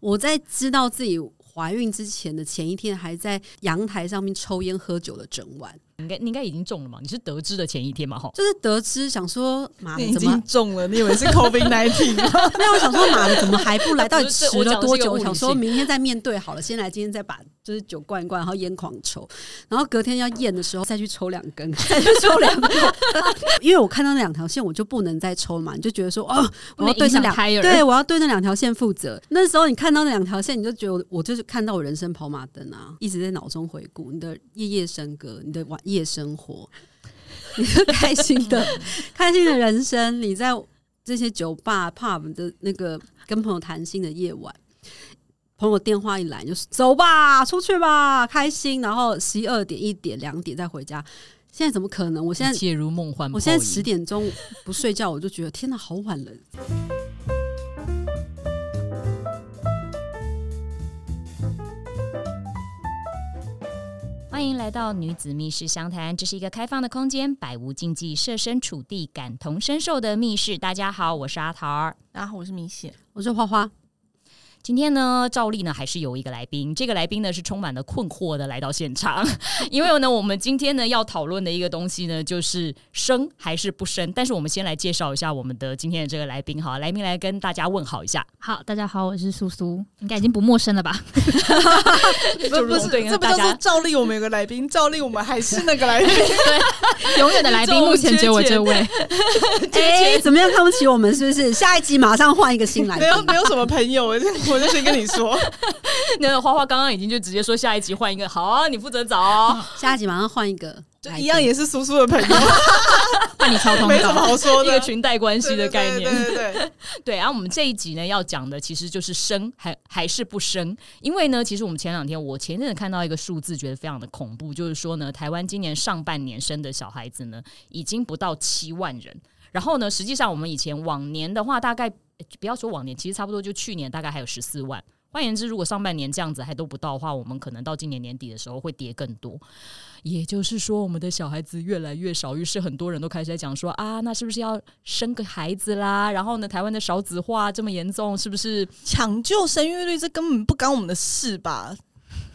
我在知道自己怀孕之前的前一天，还在阳台上面抽烟喝酒了整晚。应该你应该已经中了嘛？你是得知的前一天嘛？哈，就是得知想说，妈你已的怎么经中了，你以为是 COVID nineteen 吗？没有？我想说，妈的怎么还不来？到底迟了多久？我想说明天再面对好了，先来今天再把就是酒灌一灌，然后烟狂抽，然后隔天要验的时候再去抽两根，再去抽两根。因为我看到那两条线，我就不能再抽嘛，你就觉得说，哦，我要对那两对，我要对那两条线负责。那时候你看到那两条线，你就觉得我我就是看到我人生跑马灯啊，一直在脑中回顾你的夜夜笙歌，你的晚夜生活，你是开心的 开心的人生，你在这些酒吧 pub 的那个跟朋友谈心的夜晚。朋友电话一来，就是走吧，出去吧，开心。然后十一二点、一点、两点再回家。现在怎么可能？我现在如梦幻。我现在十点钟不睡觉，我就觉得天哪，好晚了。欢迎来到女子密室相谈，这是一个开放的空间，百无禁忌，设身处地，感同身受的密室。大家好，我是阿桃儿。大家好我是明显，我是花花，今天呢，照例呢还是有一个来宾，这个来宾呢是充满了困惑的来到现场，因为呢，我们今天呢要讨论的一个东西呢，就是生还是不生。但是我们先来介绍一下我们的今天的这个来宾，哈，来宾来跟大家问好一下。好，大家好，我是苏苏，应该已经不陌生了吧？就如不是这不叫做大家照例我们有个来宾，照例我们还是那个来宾，对永远的来宾，目前只有我这位。哎、怎么样看不起我们？是不是？下一集马上换一个新来宾没。有没有什么朋友，我就我就先跟你说，那个花花刚刚已经就直接说下一集换一个，好啊，你负责找哦。下一集马上换一个，就一样也是叔叔的朋友，那你超通没什么，好说的。一个。裙带关系的概念，对对对对对，然后我们这一集呢要讲的其实就是生还还是不生，因为呢，其实我们前两天我前阵子看到一个数字，觉得非常的恐怖，就是说呢，台湾今年上半年生的小孩子呢，已经不到七万人。然后呢，实际上我们以前往年的话，大概呃不要说往年，其实差不多就去年大概还有十四万。换言之，如果上半年这样子还都不到的话，我们可能到今年年底的时候会跌更多。也就是说，我们的小孩子越来越少，于是很多人都开始在讲说啊，那是不是要生个孩子啦？然后呢，台湾的少子化这么严重，是不是？抢救生育率这根本不干我们的事吧？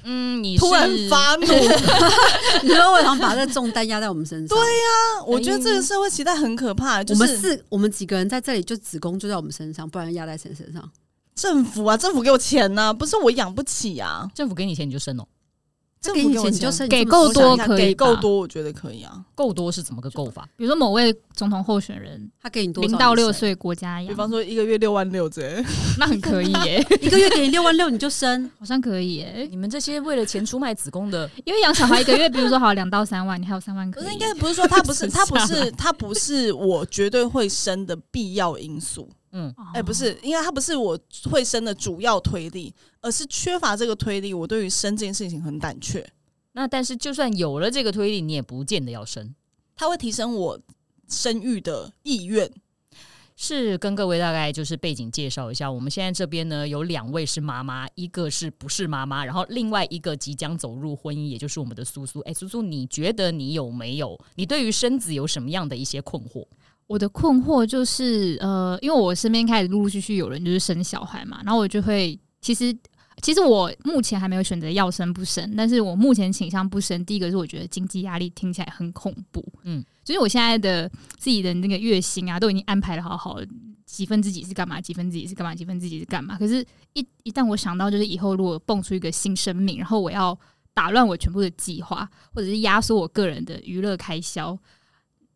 嗯，你突然发怒，你说为什么把这重担压在我们身上？对呀、我觉得这个社会期待很可怕，就我们是四我们几个人在这里，就子宫就在我们身上，不然压在谁身上？政府啊，政府给我钱呐、不是我养不起啊，政府给你钱你就生哦，政府给我钱就生，给够多想可以给够多，我觉得可以啊。够多是怎么个够法？比如说某位总统候选人他给你多少？零到六，岁国家养，比方说一个月六万六之类的，那很可以耶，一个月给你六万六，你就生。好像可以耶。你们这些为了钱出卖子宫的，因为养小孩一个月，比如说好两到三万，你还有三万可以。可是应该不是说他不是是他不是他不是我绝对会生的必要因素，嗯，哦哎、不是，因为它不是我会生的主要推力，而是缺乏这个推力，我对于生这件事情很胆怯，那但是就算有了这个推力，你也不见得要生。它会提升我生育的意愿。是跟各位大概就是背景介绍一下，我们现在这边呢有两位是妈妈，一个是不是妈妈，然后另外一个即将走入婚姻，也就是我们的苏苏。哎，苏苏，你觉得你有没有？你对于生子有什么样的一些困惑？我的困惑就是，呃，因为我身边开始陆陆续续有人就是生小孩嘛，然后我就会，其实其实我目前还没有选择要生不生，但是我目前倾向不生。第一个是我觉得经济压力听起来很恐怖，嗯嗯，就是我现在的自己的那个月薪啊，都已经安排的好好的，几分之几是干嘛，几分之几是干嘛，几分之几是干嘛。可是一，一旦我想到就是以后如果蹦出一个新生命，然后我要打乱我全部的计划，或者是压缩我个人的娱乐开销。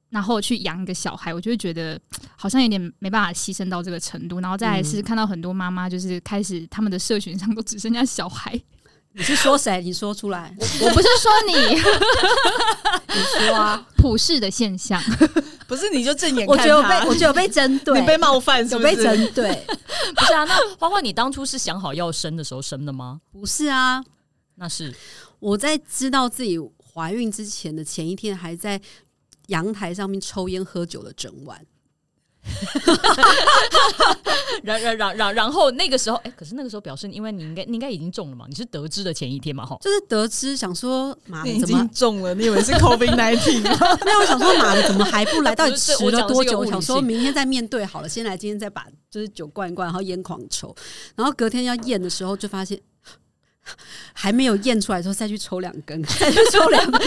然后去养一个小孩，我就会觉得好像有点没办法牺牲到这个程度。然后再来是看到很多妈妈，就是开始他们的社群上都只剩下小孩。你是说谁？你说出来。我不是说你 你说啊。普世的现象，不是你就正眼我觉得我被，我觉得有被针对，你被冒犯是有？被针对。不是啊，那花花，你当初是想好要生的时候生的吗？不是啊，那是我在知道自己怀孕之前的前一天，还在阳台上面抽烟喝酒了整晚。然然然然然后那个时候，哎、可是那个时候表示，因为你应该你应该已经中了嘛，你是得知的前一天嘛，哈。就是得知想说妈你已的怎么经中了，你以为是 COVID nineteen 吗？没有，我想说妈的怎么还不来？到底迟了多久？一个物理性想说明天再面对好了，先来今天再把就是酒灌一灌，然后烟狂抽，然后隔天要验的时候就发现。还没有验出来的时候，再去抽两根，再去抽两口，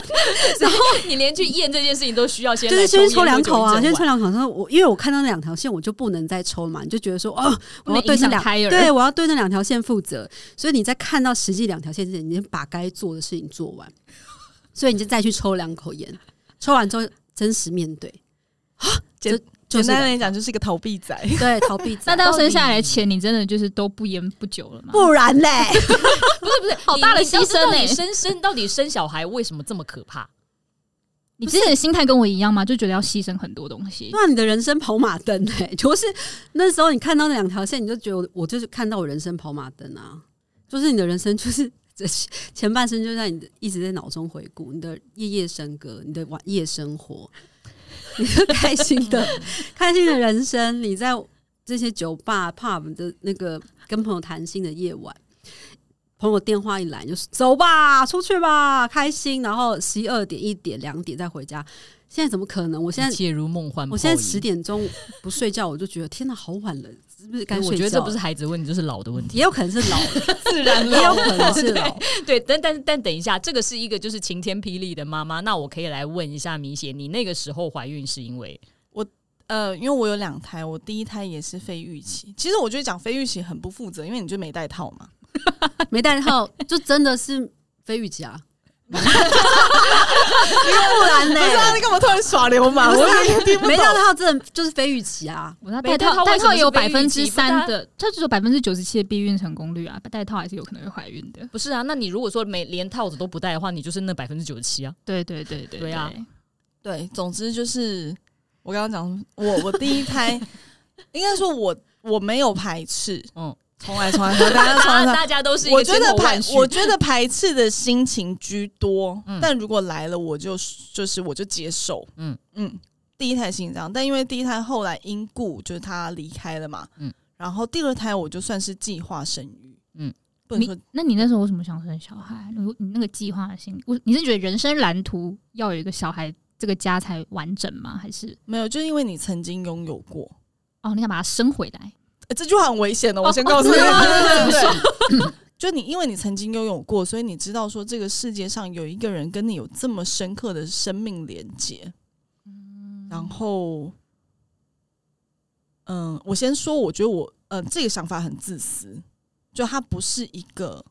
你连去验这件事情都需要先就是先抽抽两口啊，先抽两。口。然后我因为我看到那两条线，我就不能再抽嘛，你就觉得说哦，我要对那两。对我要对那两条线负责，所以你在看到实际两条线之前，你先把该做的事情做完，所以你就再去抽两口烟，抽完之后真实面对啊，简就就是简单来讲，就是一个逃避仔。对逃避 那，到生下来前，你真的就是都不烟不酒了吗？不然嘞，不是不是，好大的牺牲嘞生生到底生小孩为什么这么可怕？你之前的心态跟我一样吗？就觉得要牺牲很多东西。那你的人生跑马灯哎、就是那时候你看到那两条线，你就觉得我我就是看到我人生跑马灯啊，就是你的人生就是。这前半生就在你的一直在脑中回顾你的夜夜笙歌，你的晚夜生活，你 是开心的 开心的人生，你在这些酒吧 pub 的那个跟朋友谈心的夜晚，朋友电话一来就是走吧，出去吧，开心，然后十一二点、一点、两点再回家。现在怎么可能？我现在一切如梦幻。我现在十点钟不睡觉，我就觉得天哪，好晚了，是不是该睡觉？我觉得这不是孩子问题，就是老的问题。也有可能是老了，自然也有可能是老。对，但但但等一下，这个是一个就是晴天霹雳的妈妈。那我可以来问一下米姐，你那个时候怀孕是因为我呃，因为我有两胎，我第一胎也是非预期。其实我觉得讲非预期很不负责，因为你就没带套嘛。没戴套，就真的是非预期啊！不然呢？不是啊，你干嘛突然耍流氓？我有点听不没懂。戴套真的就是非预期啊！我那没戴戴套戴套也有百分之三的，它只有百分之九十七的避孕成功率啊，戴套还是有可能会怀孕的。不是啊？那你如果说没连套子都不戴的话，你就是那百分之九十七啊。对对对对对啊对，总之就是我刚刚讲，我我第一胎，应该说我我没有排斥，嗯嗯，从来从来从来大家从来。大家都是一个我觉得排我觉得排斥的心情居多，嗯但如果来了，我就就是我就接受，嗯嗯嗯。第一胎心这样，但因为第一胎后来因故就是他离开了嘛，嗯嗯，然后第二胎我就算是计划生育，嗯嗯，不能你说那你那时候为什么想生小孩？你你那个计划的心，我你是觉得人生蓝图要有一个小孩，这个家才完整吗？还是没有，就是因为你曾经拥有过，哦，你想把它生回来？欸这句话很危险的，哦我先告诉你，就你因为你曾经拥有过，所以你知道说这个世界上有一个人跟你有这么深刻的生命连接，然后，嗯，我先说，我觉得我，嗯，这个想法很自私，就它不是一个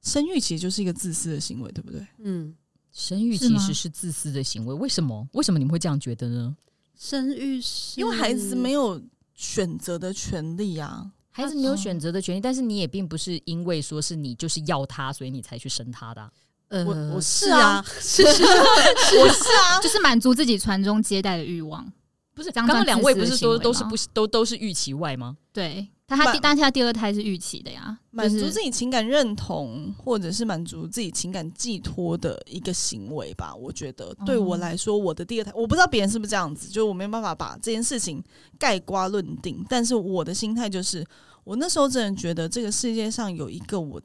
生育，其实就是一个自私的行为，对不对？嗯，生育其实是自私的行为，为什么？为什么你们会这样觉得呢？生育是因为孩子没有选择的权利啊。孩子没有选择的权利，但是你也并不是因为说是你就是要他，所以你才去生他的啊、呃，我我是是啊，是是我是啊，就是满足自己传宗接代的欲望。不是，刚刚两位不是说都是不都都是预期外吗？对，他他满第但是他第二胎是预期的呀，就是满足自己情感认同，或者是满足自己情感寄托的一个行为吧。我觉得对我来说，我的第二胎，我不知道别人是不是这样子，就是我没有办法把这件事情盖瓜论定。但是我的心态就是，我那时候真的觉得这个世界上有一个我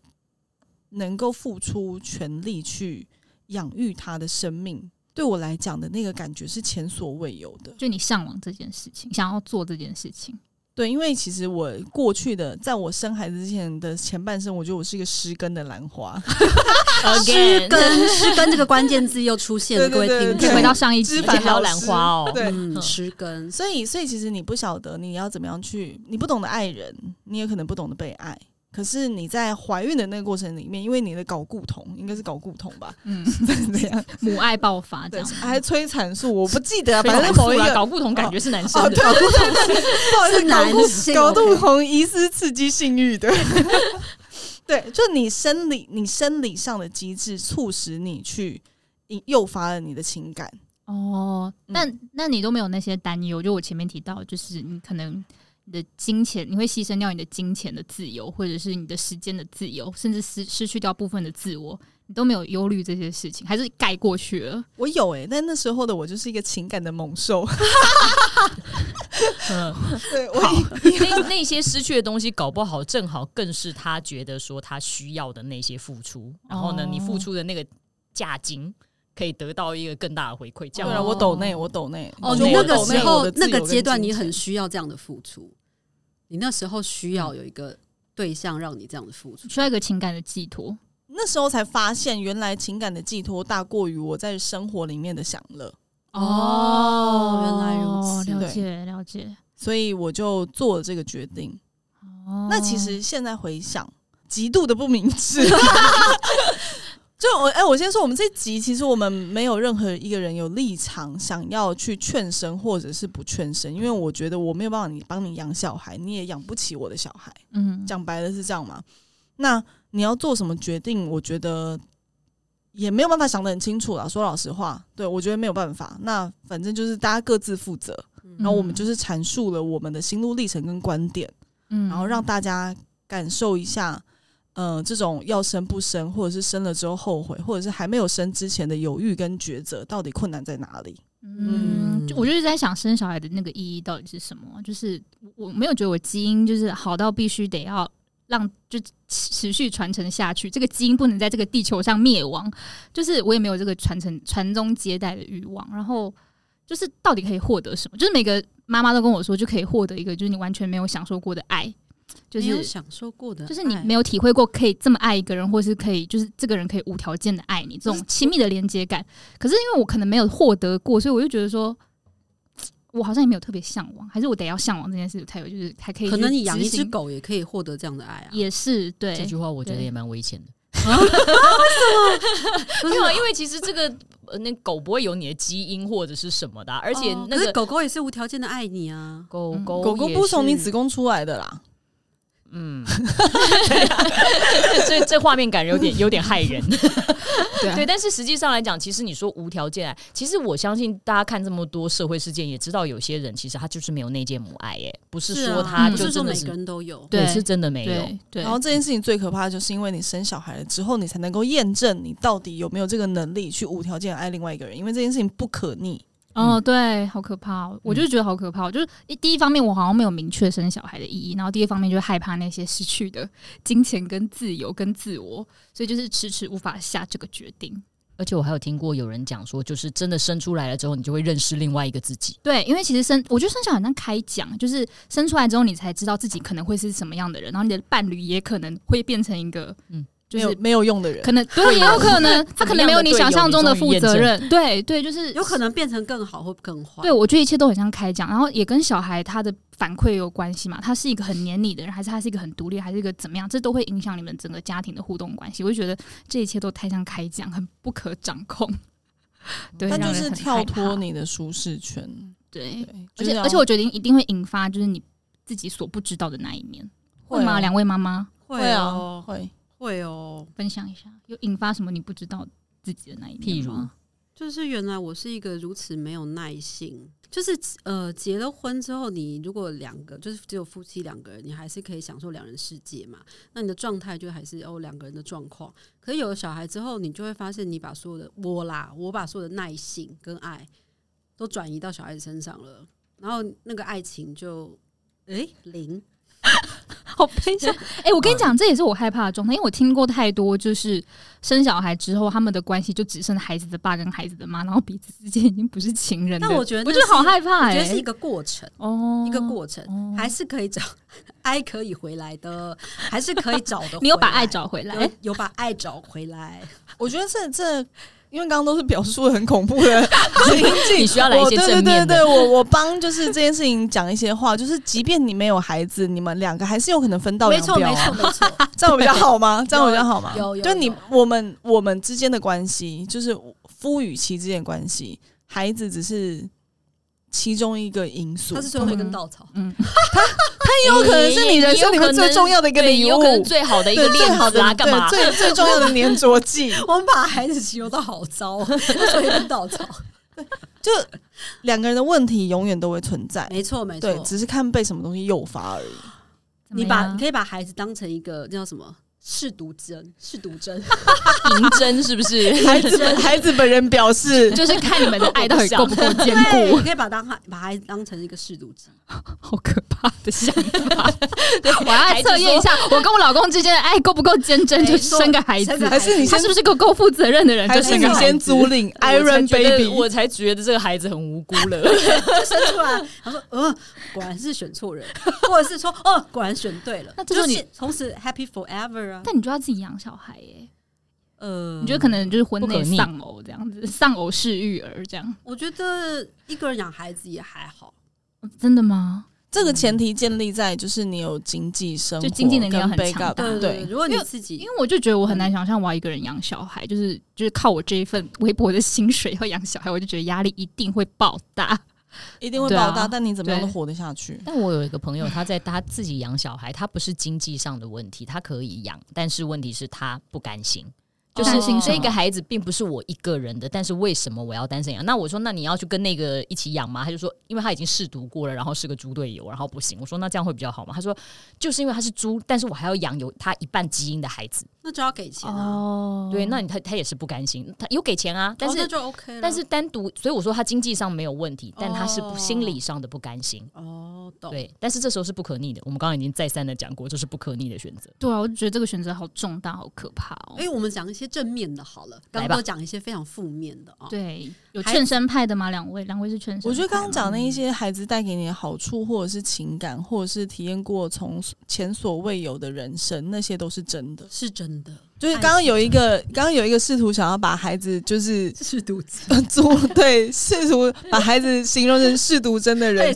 能够付出全力去养育他的生命，对我来讲的那个感觉是前所未有的。就你向往这件事情，想要做这件事情。对，因为其实我过去的，在我生孩子之前的前半生，我觉得我是一个失根的兰花。失根失根这个关键字又出现了，各 位对对对听众可以回到上一集知，而且还有兰花哦。对，嗯失根，所以，所以其实你不晓得你要怎么样去，你不懂得爱人，你也可能不懂得被爱。可是你在怀孕的那个过程里面，因为你的睾固酮应该是睾固酮吧，嗯，怎样？母爱爆发这对样，。还催产素，我不记得啊，反 反正某一个搞固酮，感觉是男生哦，的。对对对对，不好意思，是男性睾固酮疑似刺激性欲的。对，就你生理你生理上的机制促使你去引诱发了你的情感。哦，嗯那那你都没有那些担忧？就我前面提到，就是你可能你的金钱，你会牺牲掉你的金钱的自由，或者是你的时间的自由，甚至失失去掉部分的自我。你都没有忧虑这些事情，还是盖过去了？我有诶、但那时候的我就是一个情感的猛兽。嗯，对我那那些失去的东西，搞不好正好更是他觉得说他需要的那些付出，然后呢，哦你付出的那个价金可以得到一个更大的回馈，这样对了，我抖内，我抖内。哦，就你那个时候那个阶段，你很需要这样的付出。你那时候需要有一个对象让你这样的付出。需要一个情感的寄托。那时候才发现，原来情感的寄托大过于我在生活里面的享乐，哦原来如此了解了解。所以我就做了这个决定。哦那其实现在回想，极度的不明智。就我哎、我先说，我们这集其实我们没有任何一个人有立场想要去劝生或者是不劝生，因为我觉得我没有办法你帮你养小孩，你也养不起我的小孩。嗯，讲白了是这样嘛？那你要做什么决定？我觉得也没有办法想得很清楚啦。说老实话，对我觉得没有办法。那反正就是大家各自负责，然后我们就是阐述了我们的心路历程跟观点，嗯，然后让大家感受一下，呃，这种要生不生，或者是生了之后后悔，或者是还没有生之前的犹豫跟抉择，到底困难在哪里？嗯，就我就是在想生小孩的那个意义到底是什么？就是我没有觉得我基因就是好到必须得要让就持续传承下去，这个基因不能在这个地球上灭亡，就是我也没有这个传承传宗接代的欲望。然后就是到底可以获得什么？就是每个妈妈都跟我说，就可以获得一个就是你完全没有享受过的爱，就是没有享受过的，就是你没有体会过可以这么爱一个人，或是可以就是这个人可以无条件的爱你，这种亲密的连接感。可是因为我可能没有获得过，所以我就觉得说，我好像也没有特别向往，还是我得要向往这件事才有，就是还可以。可能你养一只只，狗也可以获得这样的爱啊。也是对这句话我觉得也蛮危险的。啊没有啊，因为其实这个呃那狗不会有你的基因或者是什么的啊、而且那个狗狗也是无条件的爱你啊。嗯狗狗狗狗不是从你子宫出来的啦，嗯，这这画面感有点有点害人。对啊对，但是实际上来讲，其实你说无条件爱，其实我相信大家看这么多社会事件，也知道有些人其实他就是没有那件母爱，哎，不是说他嗯就真的是不是说每个人都有。对，对是真的没有。对对，然后这件事情最可怕的就是因为你生小孩了之后，你才能够验证你到底有没有这个能力去无条件爱另外一个人，因为这件事情不可逆。哦，对，好可怕、哦！我就是觉得好可怕、哦。就是一第一方面，我好像没有明确生小孩的意义，然后第二方面就是害怕那些失去的金钱、跟自由、跟自我，所以就是迟迟无法下这个决定。而且我还有听过有人讲说，就是真的生出来了之后，你就会认识另外一个自己。对，因为其实生，我觉得生小孩很像开讲，就是生出来之后，你才知道自己可能会是什么样的人，然后你的伴侣也可能会变成一个，嗯嗯，就是没有没有用的人可，能对，也有可能 他可能没有你想象中的负责任，对对，就是有可能变成更好或更坏。对，我觉得一切都很像开讲，然后也跟小孩他的反馈有关系嘛。他是一个很黏你的人，还是他是一个很独立，还是一个怎么样？这都会影响你们整个家庭的互动关系。我就觉得这一切都太像开讲，很不可掌控。对，它就是跳脱。你的舒适圈。对，对，而且就是而且我觉得一定会引发就是你自己所不知道的那一面，会吗？两位妈妈会啊哦，会。会哦。分享一下，有引发什么你不知道自己的那一面譬如吗？就是原来我是一个如此没有耐性，就是呃结了婚之后，你如果两个就是只有夫妻两个人，你还是可以享受两人世界嘛。那你的状态就还是哦两个人的状况。可是有了小孩之后，你就会发现你把所有的我啦，我把所有的耐性跟爱都转移到小孩子身上了，然后那个爱情就诶零。好悲伤。哎、我跟你讲，这也是我害怕的状态，因为我听过太多，就是生小孩之后，他们的关系就只剩孩子的爸跟孩子的妈，然后彼此之间已经不是情人的。但我觉得我觉得好害怕、觉得是一个过程，哦，一个过程，哦还是可以找爱可以回来的，还是可以找的。你有把爱找回来有，有把爱找回来。我觉得这这，因为刚刚都是表述的很恐怖的情景，你需要来一些正面的对对对，我我帮就是这件事情讲一些话，就是即便你没有孩子，你们两个还是有可能分道，扬镳、没错，啊。没错。这样比较好吗？这样比较好吗？有有就你我们我们之间的关系，就是夫与妻之间的关系，孩子只是其中一个因素。他是最后一根稻草。嗯，很有可能是你人生 里面最重要的一个对礼物，有可能最好的一个对最好的链子啊，干嘛？对最最重要的粘着剂。我们把孩子形容到好糟，哦最后一根稻草。就两个人的问题永远都会存在，没错，没对，错。只是看被什么东西诱发而已。你把可以把孩子当成一个那叫什么是毒针，试毒针，银针是不是？孩子们孩子本人表示，就是看你们的爱到底够不够坚，固你，可以把当把孩子当成一个试毒针。好可怕的想法。我要来测验一下，我跟我老公之间的爱够不够坚贞，就对生个孩子还是你先他是不是个够负责任的人，就是生你先？租赁 Iron Baby？我才觉得这个孩子很无辜了。就生出来，他说：“呃，果然是选错人，或者是说，哦，果然选对了。”那就是从此 happy forever 啊。但你就要自己养小孩耶，呃，你觉得可能就是婚内丧偶这样子，丧偶式育儿这样，我觉得一个人养孩子也还好。真的吗？这个前提建立在就是你有经济生活，就经济能力要很强大对对如果你因为自己因为我就觉得我很难想象我要一个人养小孩，就是就是靠我这一份微薄的薪水要养小孩，我就觉得压力一定会爆大。一定会对啊爆大，但你怎么样都活得下去。但我有一个朋友，他在他自己养小孩，他不是经济上的问题，他可以养，但是问题是他不甘心。就是担心什么这个孩子并不是我一个人的，但是为什么我要单身养？那我说，那你要去跟那个一起养吗？他就说，因为他已经试读过了，然后是个猪队友，然后不行。我说，那这样会比较好吗？他说，就是因为他是猪，但是我还要养有他一半基因的孩子。那就要给钱啊，哦对，那你他他也是不甘心，他有给钱啊，但是、就 OK 了。但是单独，所以我说他经济上没有问题，但他是不哦心理上的不甘心。哦，懂。对，但是这时候是不可逆的。我们刚刚已经再三的讲过，这是不可逆的选择。对啊，我就觉得这个选择好重大，好可怕哦。哎，我们讲一些正面的好了，刚来吧刚都讲一些非常负面的啊。对，有孩劝生派的吗？两位，两位是劝生派。我觉得刚刚讲的一些孩子带给你的好处，或者是情感，或者是体验过从前所未有的人生，那些都是真的。是真的，就是刚刚有一个，刚刚有一个试图想要把孩子就是试毒机，做对试图把孩子形容成试毒针的，人。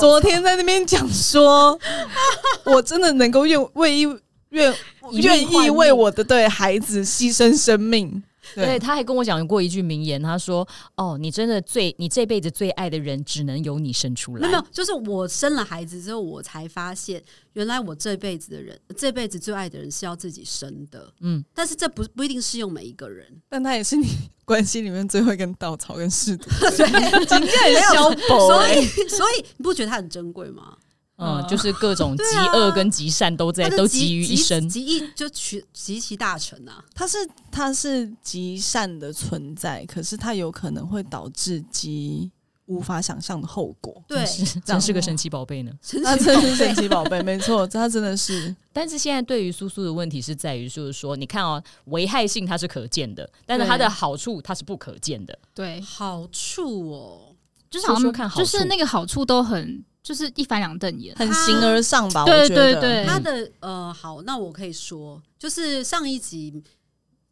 昨天在那边讲说，我真的能够用为一愿愿意为我的对孩子牺牲生命。对，他还跟我讲过一句名言，他说：“哦，你真的最，你这辈子最爱的人，只能由你生出来。没有，没有，就是我生了孩子之后，我才发现，原来我这辈子的人，这辈子最爱的人是要自己生的。嗯，但是这不不一定适用每一个人。但他也是你关系里面最后一根稻草跟柿子，对，今天很消薄所欸以所以你不觉得他很珍贵吗？嗯，嗯就是各种 极恶跟极善都在，都集于一身。集一就取集其大成啊。他是他是极善的存在，可是他有可能会导致极无法想象的后果。对，真是真是个神奇宝贝呢。他真是神奇宝贝，没错，他真的是 但是现在对于苏苏的问题是在于，就是说，你看哦，危害性它是可见的，但是它的好处它是不可见的。对，好处哦，就是好像说说看好就是那个好处都很，就是一翻两瞪眼。很形而上吧？对我觉得对对他的呃，好，那我可以说，就是上一集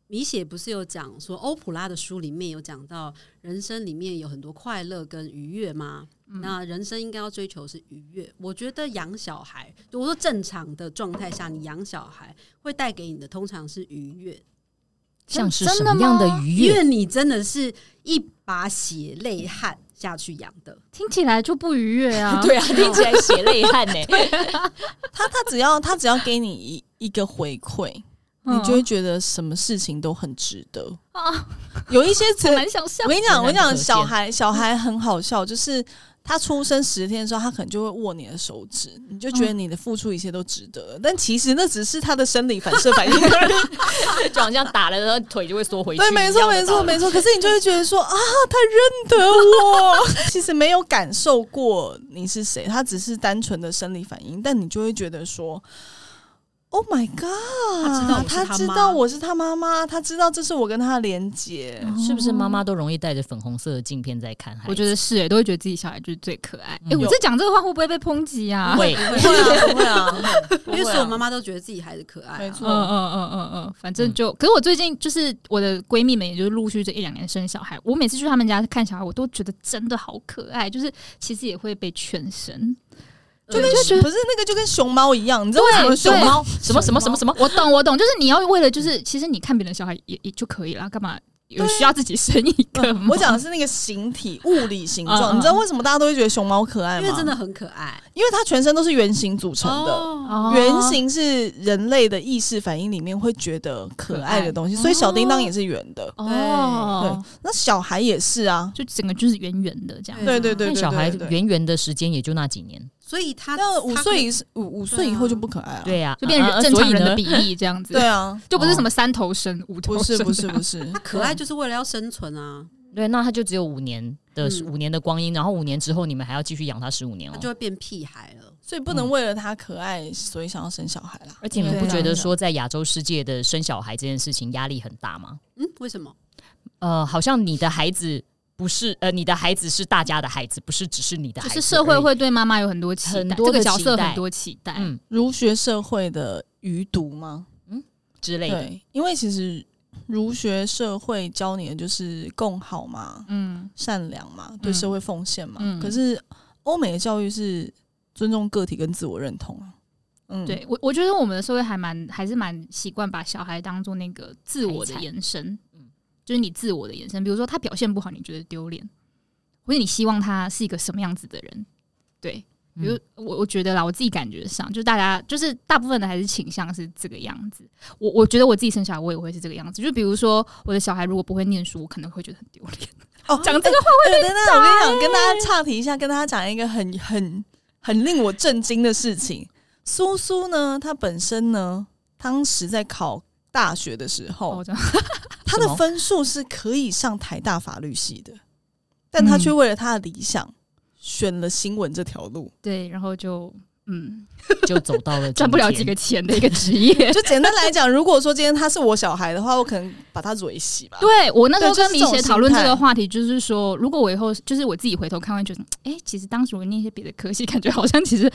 米雪不是有讲说，欧普拉的书里面有讲到，人生里面有很多快乐跟愉悦吗？那人生应该要追求是愉悦。我觉得养小孩，我说正常的状态下，你养小孩会带给你的通常是愉悦，像是什么样的愉悦？因为你真的是一把血泪汗下去养的。听起来就不愉悦啊。对啊，听起来血泪汗 呢。他他只要他只要给你一一个回馈，嗯，你就会觉得什么事情都很值得。啊，有一些词很，难想象我。跟你讲，我跟你讲，小孩小孩很好笑，就是他出生十天的时候，他可能就会握你的手指，你就觉得你的付出一切都值得。但其实那只是他的生理反射反应。就好像打了，然后腿就会缩回去。对，没错，没错，没。错。可是你就会觉得说啊，他认得我，其实没有感受过你是谁，他只是单纯的生理反应，但你就会觉得说。Oh my god！他知道我是他妈道我是他妈妈，他知道这是我跟他的连接。是不是妈妈都容易带着粉红色的镜片在看孩子？我觉得是诶，都会觉得自己小孩就是最可爱。哎、嗯我在讲这个话会不会被抨击啊？会不 会啊，不会啊，因为所有妈妈都觉得自己孩子可爱、啊，没错嗯嗯嗯嗯嗯，反正就，可是我最近就是我的闺蜜们，也就是陆续这一两年生小孩，我每次去他们家看小孩，我都觉得真的好可爱，就是其实也会被劝生。就跟就觉得不是那个就跟熊猫一样，你知道为什么熊猫？什么什么什么什么？我懂，我懂，就是你要为了，就是其实你看别人小孩也也就可以了，干嘛有需要自己生一个吗？我讲的是那个形体物理形状，你知道为什么大家都会觉得熊猫可爱吗？因为真的，很可爱。因为它全身都是圆形组成的。圆形是人类的意识反应里面会觉得可爱的东西，所以小叮当也是圆的。哦，对那小孩也是啊，就整个就是圆圆的这样。对对对小孩圆圆的时间也就那几年，所以他那五岁以五五岁以后就不可爱了？对呀，就变啊啊正常人的。比例这样子。对，啊，就不是什么三头身、五头身，不是不是 不是，他可爱就是为了要生存啊，对，那他就只有五年的嗯五年的光阴，然后五年之后你们还要继续养他十五年哦他。就会变屁孩了。所以不能为了他可爱，所以想要生小孩啦。而且你们不觉得说在亚洲世界的生小孩这件事情压力很大吗？嗯，为什么？呃，好像你的孩子不是呃，你的孩子是大家的孩子，不是只是你的孩子。就是社会会对妈妈有很多期待，很多的这个角色期待很多期待。嗯儒学社会的余毒吗？嗯之类的。对，因为其实儒学社会教你的就是共好嘛，嗯，善良嘛，对嗯社会奉献嘛。嗯可是欧美的教育是尊重个体跟自我认同啊。嗯，对我我觉得我们的社会还蛮还是蛮习惯把小孩当做那个自我的延伸，嗯就是你自我的延伸。比如说他表现不好，你觉得丢脸，或者你希望他是一个什么样子的人？对，比如嗯我我觉得啦，我自己感觉上，就是大家就是大部分的还是倾向是这个样子。我我觉得我自己生小孩，我也会是这个样子。就比如说我的小孩如果不会念书，我可能会觉得很丢脸。哦，讲这个话会被等等，我跟你讲，跟大家岔题一下，跟大家讲一个很很很令我震惊的事情。苏苏呢，她本身呢，当时在考大学的时候，哦，这样 她的分数是可以上台大法律系的，但他却为了他的理想选了新闻这条路。对，然后就嗯，就走到了 赚不了几个钱的一个职业。就简单来讲，如果说今天他是我小孩的话，我可能把他蕊洗吧。对我那时候跟米雪讨论这个话题，就是说，如果我以后就是我自己回头看，会觉得，哎、其实当时我念一些别的科系，感觉好像其实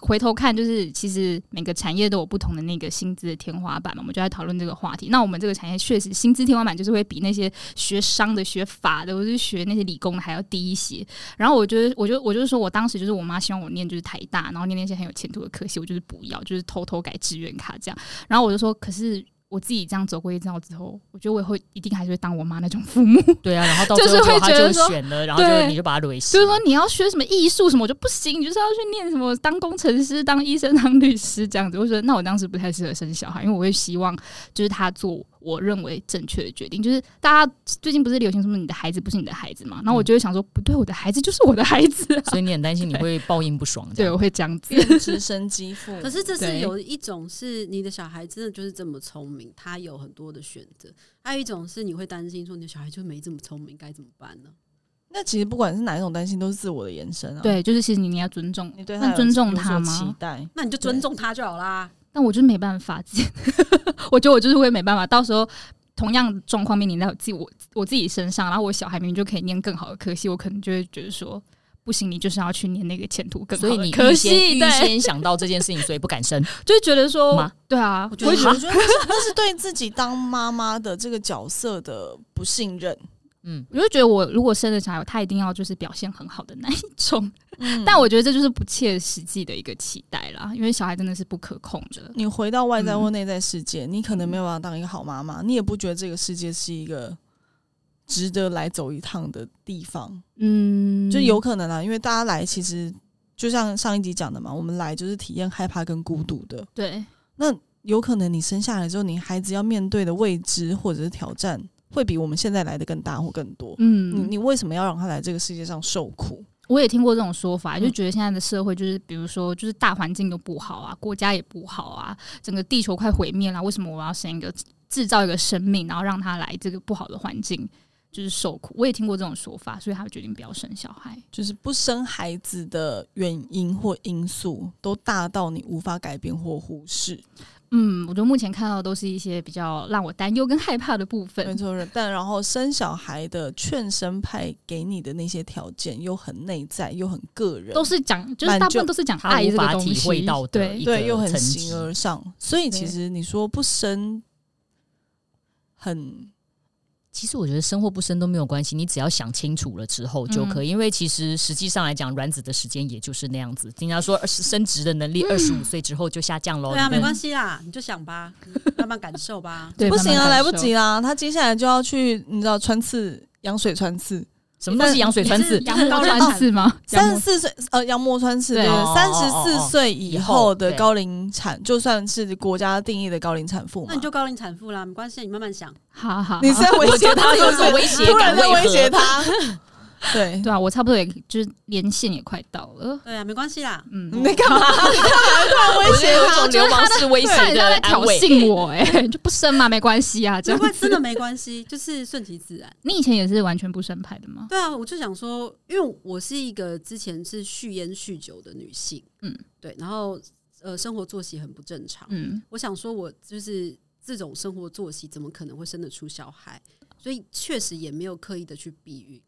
回头看，就是其实每个产业都有不同的那个薪资的天花板嘛。我们就在讨论这个话题。那我们这个产业确实薪资天花板就是会比那些学商的、学法的，或是学那些理工的还要低一些。然后我觉得，我就我就是说我当时就是我妈希望我念就是台大，然后念那些很有前途的科系，我就是不要，就是偷偷改志愿卡这样。然后我就说，可是。我自己这样走过一遭之后，我觉得我以后一定还是会当我妈那种父母，对啊，然后到最后就他就选了，然后就对你就把他累死就是说你要学什么艺术什么，我就不行，你就是要去念什么当工程师、当医生、当律师这样子。我觉得那我当时不太适合生小孩，因为我会希望就是他做我认为正确的决定。就是大家最近不是流行什么你的孩子不是你的孩子嘛，然后我就会想说不对，我的孩子就是我的孩子、啊，所以你很担心你会报应不爽，这对，我会这样子。变直升机父母，可是这是有一种是你的小孩真的就是这么聪明，他有很多的选择；还有一种是你会担心说你的小孩就没这么聪明，该怎么办呢？那其实不管是哪一种担心，都是自我的延伸啊。，对，就是其实你你要尊重，你对他尊重他吗期待，那你就尊重他就好啦。但我就是没办法，我觉得我就是会没办法，到时候。同样状况面临在我自己我我自己身上，然后我小孩明明就可以念更好的科系，我可能就会觉得说，不行，你就是要去念那个前途更好所以你可惜预先，预对，先想到这件事情，所以不敢生。就会觉得说，对啊，我觉得我觉得我觉得那是那是对自己当妈妈的这个角色的不信任。嗯，我就觉得我如果生了小孩，他一定要就是表现很好的那一种，嗯。但我觉得这就是不切实际的一个期待啦，因为小孩真的是不可控的。你回到外在嗯或内在世界，你可能没有办法当一个好妈妈，你也不觉得这个世界是一个值得来走一趟的地方，嗯，就有可能啊，因为大家来其实就像上一集讲的嘛，我们来就是体验害怕跟孤独的。对，那有可能你生下来之后，你孩子要面对的未知或者是挑战，会比我们现在来的更大或更多。嗯，你你为什么要让他来这个世界上受苦？我也听过这种说法，嗯就觉得现在的社会就是，比如说，就是大环境都不好啊，国家也不好啊，整个地球快毁灭了，为什么我要生一个制造一个生命，然后让他来这个不好的环境，就是受苦？我也听过这种说法，所以他决定不要生小孩。就是不生孩子的原因或因素都大到你无法改变或忽视。嗯，我觉得目前看到的都是一些比较让我担忧跟害怕的部分。没分。错，但然后生小孩的劝生派给你的那些条件又很内在，又很个人，都是讲，就是大部分都是讲他爱这个东西，会到的对。对，又很形而上。所以其对。实你说不生，很其实我觉得生或不生都没有关系，你只要想清楚了之后就可以。因为其实实际上来讲，卵子的时间也就是那样子。人家说生殖的能力二十五岁之后就下降喽。对啊，没关系。系啦，你就想吧，慢慢感受吧。对，不行啊，来不及啦。他接下来就要去，你知道穿刺羊水穿刺，什么东西羊水穿刺？你？羊膜穿刺？吗？三十四岁呃羊膜穿刺，对。三十四岁以以后的高龄产，就算是国家定义的高龄产妇嘛。那你。就高龄产妇啦，没关系，你慢慢想。好好，你是在威胁他有种威胁突然在威胁他，对，对啊，我差不多也就是连线也快到了。对啊，没关系啦。嗯，你干嘛？你干嘛突然威胁我流氓式威胁对，的他在挑。衅我、哎，就不生嘛，没关系啊，这样子。真的没关系，就是顺其自然。你以前也是完全不生派的吗？对啊，我就想说，因为我是一个之前是酗烟酗酒的女性，嗯嗯，对，然后呃，生活作息很不正常。嗯，我想说，我就是这种生活作息，怎么可能会生得出小孩？所以确实也没有刻意的去避孕。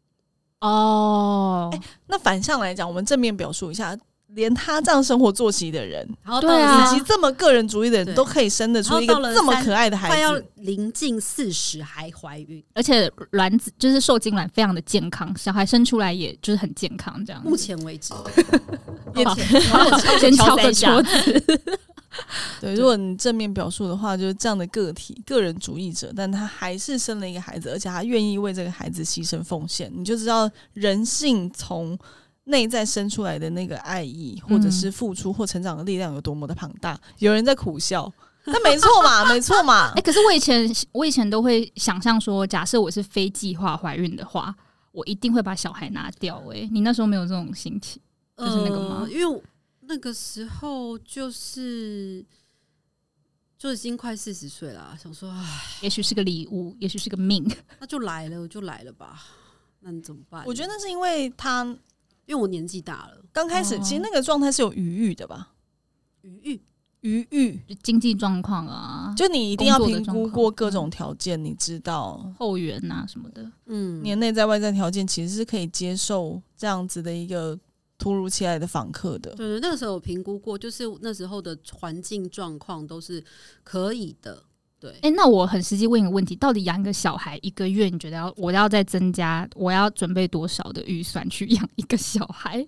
哦，那反向来讲，我们正面表述一下，连他这样生活作息的人，然后到了对啊以及这么个人主义的人，对都可以生得出一个然后到了这么可爱的孩快要子。临近四十还怀孕，而且卵子就是受精卵非常的健康，小孩生出来也就是很健康，这样。目前为止，好先敲个桌子。对，如果你正面表述的话，就是这样的个体、个人主义者，但他还是生了一个孩子，而且他愿意为这个孩子牺牲奉献，你就知道人性从内在生出来的那个爱意，或者是付出或成长的力量有多么的庞大。有人在苦笑，那没错嘛，没错嘛 哎、。可是我以前我以前都会想象说，假设我是非计划怀孕的话，我一定会把小孩拿掉、哎，你那时候没有这种心情？就是那个吗呃因为我那个时候就是就已经快四十岁了，想说，唉，也许是个礼物，也许是个命。那就来了，就来了吧。那你怎么办？我觉得那是因为他因为我年纪大了，刚开始哦其实那个状态是有余裕的吧，余裕余裕。就经济状况啊，就你一定要评估过各种条件，你知道后援啊什么的。嗯，年内在外在条件其实是可以接受这样子的一个突如其来的访客的。对对，那个时候我评估过，就是那时候的环境状况都是可以的。对，哎、那我很实际问一个问题：到底养一个小孩一个月，你觉得要我要再增加，我要准备多少的预算去 养一个小孩？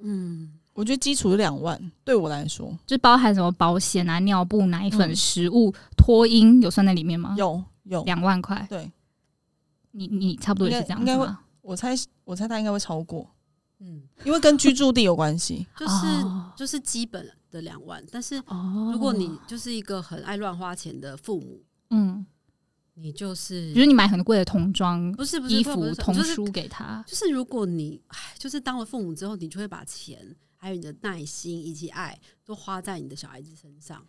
嗯，我觉得基础是两万，对我来说就包含什么保险啊、尿布、奶粉、嗯食物、托婴，有算在里面吗？有有。两万块。对你你差不多也是这样子吗？我猜我猜他应该会超过，嗯，因为跟居住地有关系。就是、哦就是基本的两万，但是哦如果你就是一个很爱乱花钱的父母，嗯，你就是比如你买很贵的童装、不是不是衣服、童书给他，就是如果你唉，就是当了父母之后，你就会把钱还有你的耐心以及爱都花在你的小孩子身上。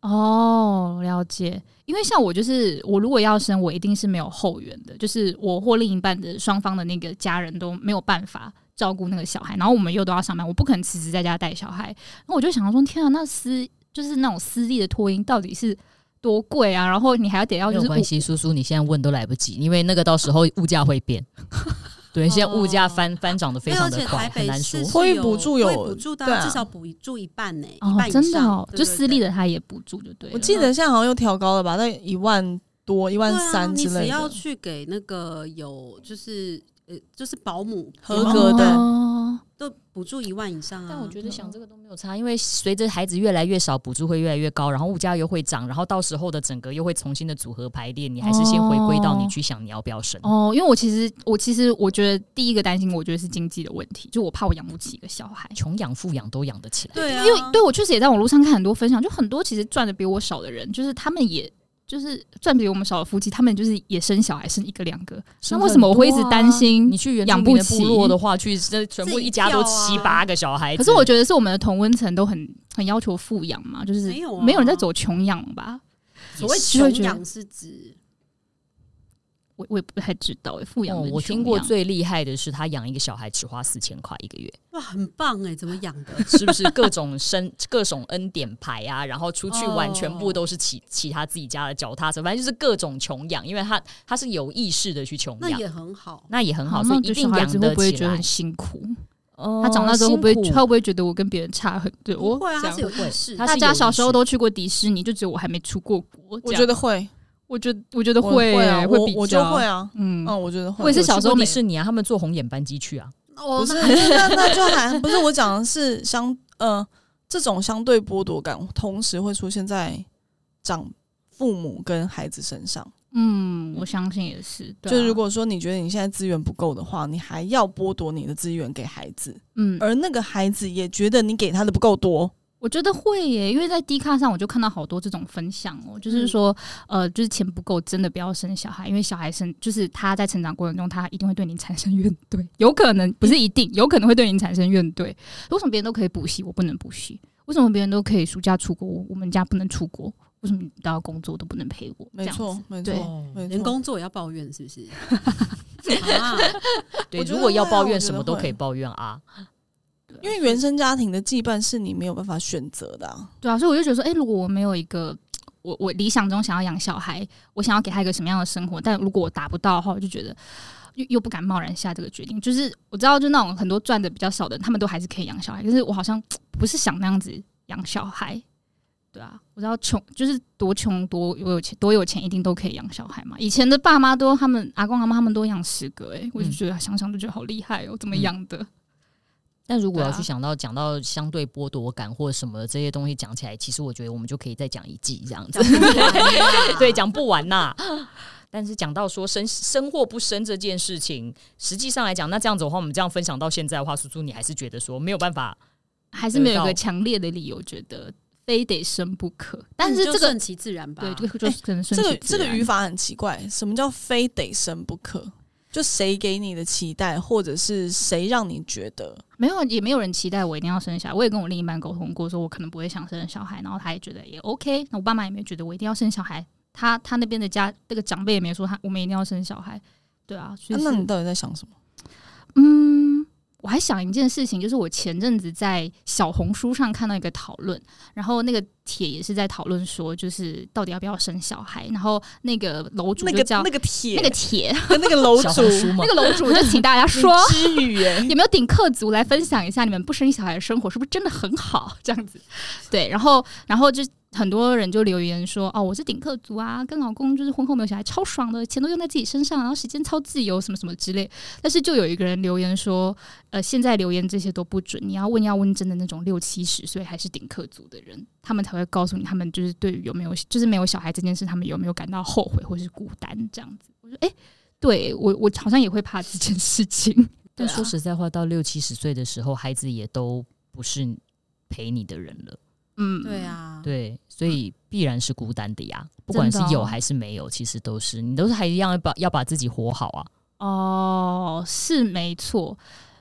哦，了解。因为像我就是，我如果要生，我一定是没有后援的，就是我或另一半的双方的那个家人都没有办法照顾那个小孩，然后我们又都要上班，我不可能辞职在家带小孩。然后我就想说，天啊，那私就是那种私立的托婴到底是多贵啊？然后你还要得要就是没有关系，叔叔，你现在问都来不及，因为那个到时候物价会变。对，现在物价翻翻涨的非常的快，很难说。托育补助有补助的对啊至少补助一半呢、哦一半，以真的哦，就私立的他也补助，就对。我记得现在好像又调高了吧，那一万多、一万三之类你只要。去给那个有就是呃就是保姆合格的哦都补助一万以上啊。但我觉得想这个都没有差，因为随着孩子越来越少，补助会越来越高，然后物价又会涨，然后到时候的整个又会重新的组合排列，你还是先回归到你去想你要不要生。哦，因为我其实我其实我觉得第一个担心，我觉得是经济的问题，就我怕我养不起一个小孩。穷养富养都养得起来，对啊，因为对我确实也在网络上看很多分享，就很多其实赚的比我少的人，就是他们也就是赚比我们少的夫妻，他们就是也生小孩生一个两个，那为什么我会一直担心你去养不起落的话，去这全部一家都七八个小孩子。可是我觉得是我们的同温层都很很要求富养嘛，就是没有啊没有人在走穷养吧？所谓穷养是指我我也不太知道欸富养跟，哦我穷养听过最厉害的是他养一个小孩只花四千块一个月，哇很棒哎，怎么养的？是不是各种生各种恩典牌啊，然后出去玩哦全部都是骑骑他自己家的脚踏车，反正就是各种穷养，因为他他是有意识的去穷养，那也很好。那也很好，好，所以一定养子会不会得起来觉得很。辛苦？哦他长大之后会不会他会不会觉得我跟别人差很多？不会啊，大家小时候都去过迪士尼，就只有我还没出过国。我觉得会，我觉得我觉得会会比我我就会啊，嗯，嗯，我觉得会。我也是小时候有去过每迪士尼啊，他们坐红眼班机去啊，哦不是那那 就还不是我讲的是相呃这种相对剥夺感，同时会出现在长父母跟孩子身上。嗯，我相信也是。就如果说你觉得你现在资源不够的话，你还要剥夺你的资源给孩子，嗯，而那个孩子也觉得你给他的不够多。我觉得会耶，因为在 D 卡上我就看到好多这种分享哦，嗯就是说，呃，就是钱不够，真的不要生小孩，因为小孩生就是他在成长过程中，他一定会对你产生怨怼，有可能不是一定，有可能会对你产生怨怼。为什么别人都可以补习，我不能补习？为什么别人都可以暑假出国，我我们家不能出国？为什么你都要工作都不能陪我？没错，没错对，连工作也要抱怨，是不是？啊，对，如果要抱怨，什么都可以抱怨啊。因为原生家庭的羁绊是你没有办法选择的、啊。对啊，所以我就觉得说，哎、如果我没有一个我我理想中想要养小孩，我想要给他一个什么样的生活，但如果我达不到的话，我就觉得又又不敢贸然下这个决定。就是我知道，就那种很多赚的比较少的人，他们都还是可以养小孩，可是我好像不是想那样子养小孩。对啊，我知道穷就是多穷多有钱多有钱一定都可以养小孩嘛。以前的爸妈都他们阿公阿妈他们都养十个、欸，我就觉得想想就觉得好厉害哦，怎么嗯养的？但如果要去想到讲到相对剥夺感或什么这些东西讲起来，其实我觉得我们就可以再讲一季这样子。对，讲不完呐。但是讲到说生生或不生这件事情，实际上来讲，那这样子的话，我们这样分享到现在的话，叔叔你还是觉得说没有办法，还是没有一个强烈的理由觉得非得生不可。但是这个顺其自然吧。对，这个就是可能顺这个这个语法很奇怪，什么叫非得生不可？就谁给你的期待，或者是谁让你觉得没有，也没有人期待我一定要生小孩。我也跟我另一半沟通过，说我可能不会想生小孩，然后他也觉得也 OK。那我爸妈也没有觉得我一定要生小孩，他他那边的家那个长辈也没说他我们一定要生小孩。对啊那你到底在想什么？嗯，我还想一件事情，就是我前阵子在小红书上看到一个讨论，然后那个帖也是在讨论说，就是到底要不要生小孩，然后那个楼主那个就叫那个铁那个帖，那个楼主 那，个楼主就请大家说。之语哎，有没有顶客族来分享一下你们不生小孩的生活是不是真的很好？这样子，对，然后然后就很多人就留言说，哦，我是顶客族啊，跟老公就是婚后没有小孩超爽的，钱都用在自己身上，然后时间超自由，什么什么之类。但是就有一个人留言说，呃，现在留言这些都不准，你要问要问真的那种六七十岁还是顶客族的人，他们才会告诉你，他们就是对于有没有就是没有小孩这件事，他们有没有感到后悔或是孤单这样子。我说，哎、对我我好像也会怕这件事情。但说实在话，到六七十岁的时候，孩子也都不是陪你的人了。嗯，对啊，对，所以必然是孤单的呀。不管是有还是没有，其实都是你都是还一样要把要把自己活好啊。哦，是没错。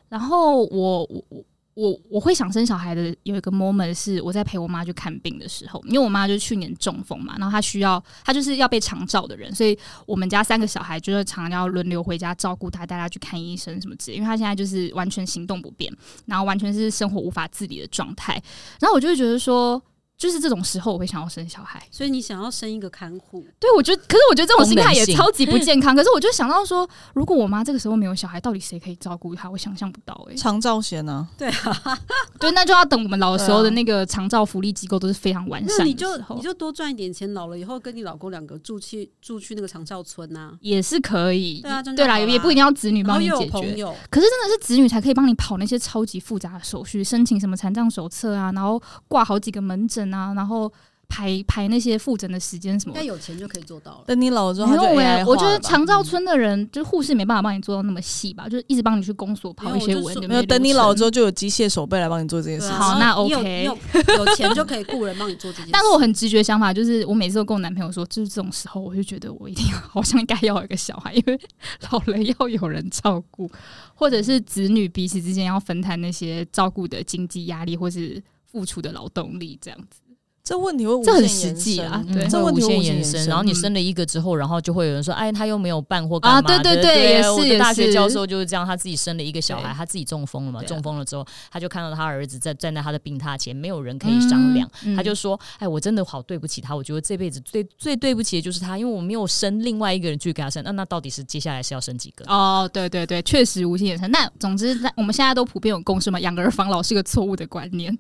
然后我我我我我会想生小孩的有一个 moment 是我在陪我妈去看病的时候，因为我妈就是去年中风嘛，然后她需要她就是要被长照的人，所以我们家三个小孩就是常常要轮流回家照顾她，带她去看医生什么之类，因为她现在就是完全行动不便，然后完全是生活无法自理的状态。然后我就会觉得说。就是这种时候，我会想要生小孩。所以你想要生一个看护，对，我觉得，可是我觉得这种心态也超级不健康。可是我就想到说，如果我妈这个时候没有小孩，到底谁可以照顾她？我想象不到哎、长照险呢？对啊，对，那就要等我们老的时候的那个长照福利机构都是非常完善那你就你就多赚一点钱，老了以后跟你老公两个住去住去那个长照村呐、也是可以。对啊对啦，也不一定要子女帮你解决。朋友，可是真的是子女才可以帮你跑那些超级复杂的手续，申请什么残障手册啊，然后挂好几个门诊啊，然后排排那些复诊的时间什么应该。有钱就可以做到了。等你老了之后，没有哎、我觉得长照村的人，就是护士没办法帮你做到那么细吧，就是一直帮你去公所跑一些文。没有等你老了之后，就有机械手背来帮你做这件事好那 OK 有有钱就可以雇人帮你做这件事。但是我很直觉想法就是，我每次都跟我男朋友说，就是这种时候，我就觉得我一定要，好像应该要有一个小孩，因为 老了要有人照顾，或者是子女彼此之间要分摊那些照顾的经济压力，或是付出的劳动力，这样子。这问题会无这很实际啊对这问题无限延伸。然后你嗯生了一个之后，然后就会有人说：“哎，他又没有办或干啊嘛的？”对对对也是我的大学教授就是这样，他自己生了一个小孩，他自己中风了嘛，中风了之后，他就看到他儿子在站在他的病榻前，没有人可以商量。嗯他就说：“哎，我真的好对不起他，我觉得这辈子最最对不起的就是他，因为我没有生另外一个人去给他生。那那到底是接下来是要生几个？哦，对对对，确实无限延伸。那总之，在我们现在都普遍有共识嘛，养儿防老是个错误的观念。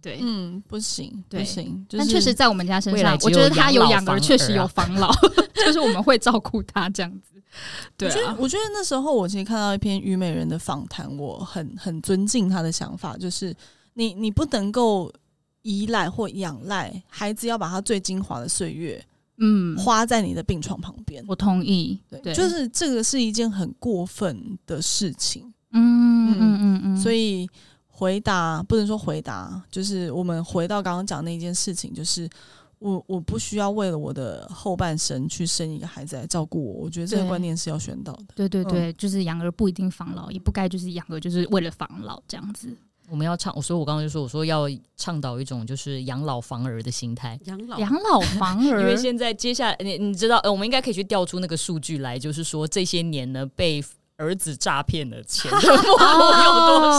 对，嗯，不行，不行，就是但确实在我们家身上，我觉得他有养儿，确实有防老，就是我们会照顾他这样子。对我觉得啊，我觉得那时候我其实看到一篇虞美人的访谈，我很很尊敬他的想法，就是你你不能够依赖或仰赖孩子，要把他最精华的岁月嗯，花在你的病床旁边。我同意。对，对。就是这个是一件很过分的事情，嗯嗯嗯嗯，所以以回答不能说回答，就是我们回到刚刚讲那件事情，就是我我不需要为了我的后半生去生一个孩子来照顾我，我觉得这个观念是要宣导的。对对对，嗯就是养儿不一定防老，也不该就是养儿就是为了防老这样子。我们要倡，所以我刚刚就说，我说要倡导一种就是养老防儿的心态。养老养老防儿 因为，现在接下来，你你知道，呃，我们应该可以去调出那个数据来，就是说这些年呢被儿子诈骗的钱的有 多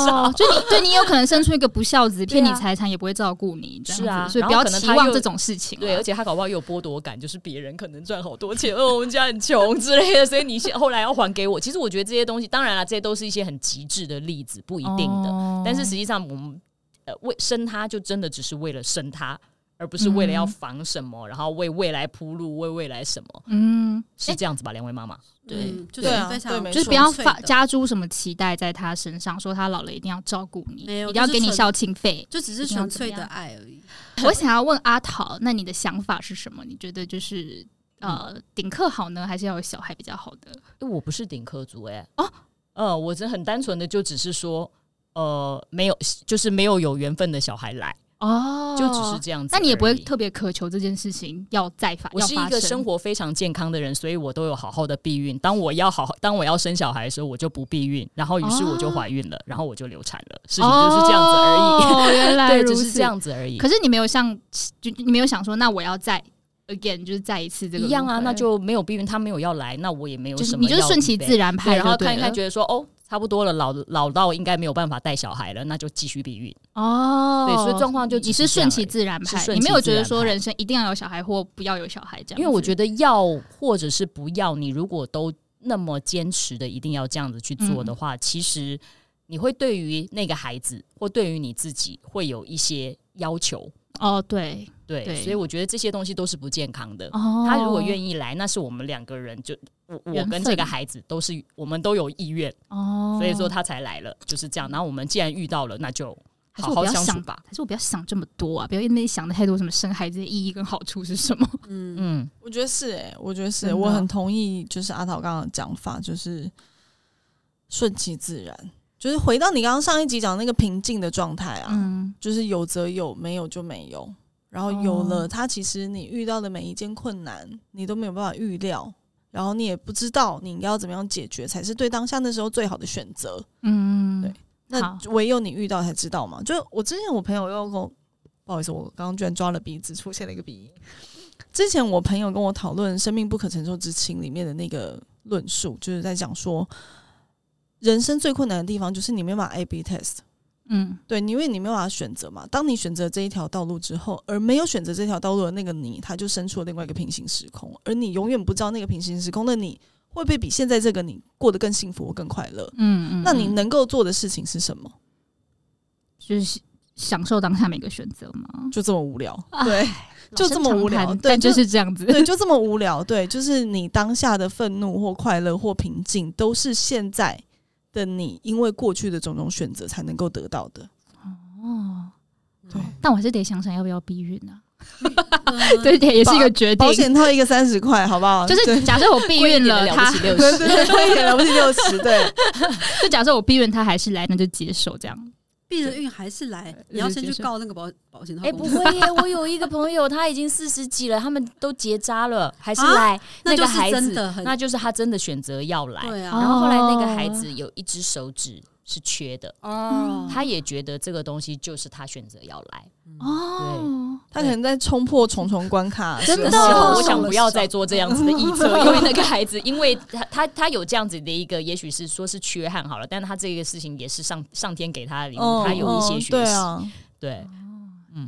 少？哦就你对你有可能生出一个不孝子，骗你财产也不会照顾你，这样子是啊所以不要期望这种事情啊。对，而且他搞不好又有剥夺感，就是别人可能赚好多钱，哦，我们家很穷之类的，所以你现后来要还给我。其实我觉得这些东西，当然了，这些都是一些很极致的例子，不一定的。哦但是实际上，我们呃为生他，就真的只是为了生他，而不是为了要嗯防什么，然后为未来铺路，为未来什么，嗯，是这样子吧？两位妈妈，对嗯就是非常就是不要发加诸什么期待在他身上，说他老了一定要照顾你，一定要给你孝亲费。就只是纯粹的爱而已。我想要问阿桃，那你的想法是什么？你觉得就是呃顶客好呢，还是要有小孩比较好的？因为我不是顶客族、欸，哎，哦，呃，我真很单纯的就只是说，呃，没有，就是没有有缘分的小孩来，哦就只是这样子。那你也不会。特别渴求这件事情要再发，我是一个生活非常健康的人，所以我都有好好的避孕。当我要好好，当我要生小孩的时候，我就不避孕，然后于是我就怀孕了，然后我就流产了，事情就是这样子而已。哦，原来对，如此只是这。样子而已。可是你没有像，就你没有想说，那我要再 again，就是再一次这个一样啊，那就没有避孕，他没有要来，那我也没有什么要你就是顺其自然拍，然后就对看一看，觉得说哦，差不多了，老老到应该没有办法带小孩了，那就继续避孕。哦，对所以状况就只你是顺其自然派，你没有觉得说人生一定要有小孩或不要有小孩这样，因为我觉得要或者是不要，你如果都那么坚持的一定要这样子去做嗯的话，其实你会对于那个孩子或对于你自己会有一些要求。哦，对，对，对所以我觉得这些东西都是不健康的。哦，他如果愿意来，那是我们两个人就我我跟这个孩子都是我们都有意愿，哦，所以说他才来了，就是这样。然后我们既然遇到了，那就好好相处吧。还是我不要想这么多啊，不要因为想的太多，什么生孩子的意义跟好处是什么？嗯，嗯，我觉得是哎、我觉得是、我很同意，就是阿桃刚刚的讲法，就是顺其自然，就是回到你刚刚上一集讲那个平静的状态啊，嗯，就是有则有，没有就没有。然后有了哦它，其实你遇到的每一件困难，你都没有办法预料，然后你也不知道你应该要怎么样解决，才是对当下那时候最好的选择。嗯，对那唯有你遇到才知道嘛。就我之前我朋友又跟我，不好意思，我刚刚居然抓了鼻子，出现了一个鼻音。之前我朋友跟我讨论《生命不可承受之轻》里面的那个论述，就是在讲说，人生最困难的地方就是你没有把 A/B test。嗯对，你因为你没有办法选择嘛。当你选择这一条道路之后，而没有选择这条道路的那个你，他就生出了另外一个平行时空，而你永远不知道那个平行时空的你会不会比现在这个你过得更幸福更快乐。嗯嗯，那你嗯能够做的事情是什么？就是享受当下每个选择吗？就这么无聊，啊对，就这么无聊对但就是这样子。对，就这么无聊，对，就是你当下的愤怒或快乐或平静，都是现在的你因为过去的种种选择才能够得到的。哦，对，但我还是得想想要不要避孕啊。嗯 对，也是一个决定保。险套一个三十块，好不好？就是假设我避孕了，他六十，对对对，贵一点了不起六十，对，就假设我避孕他还是来，那就接受这样。避了孕还是来，你要先去告那个保保险套哎。不会耶！我有一个朋友，他已经四十几了，他们都结扎了，还是啊来、那就是个孩子，真的那就是他真的选择要来。对然啊，后后来那个哦孩子有一只手指是缺的，哦，他也觉得这个东西就是他选择要来。哦，他可能在冲破重重关卡的时候，真的之后哦我想不要再做这样子的臆测，因为那个孩子，因为他他他有这样子的一个，也许是说是缺憾好了，但是他这个事情也是上上天给他的礼物，嗯他有一些学习，对啊，对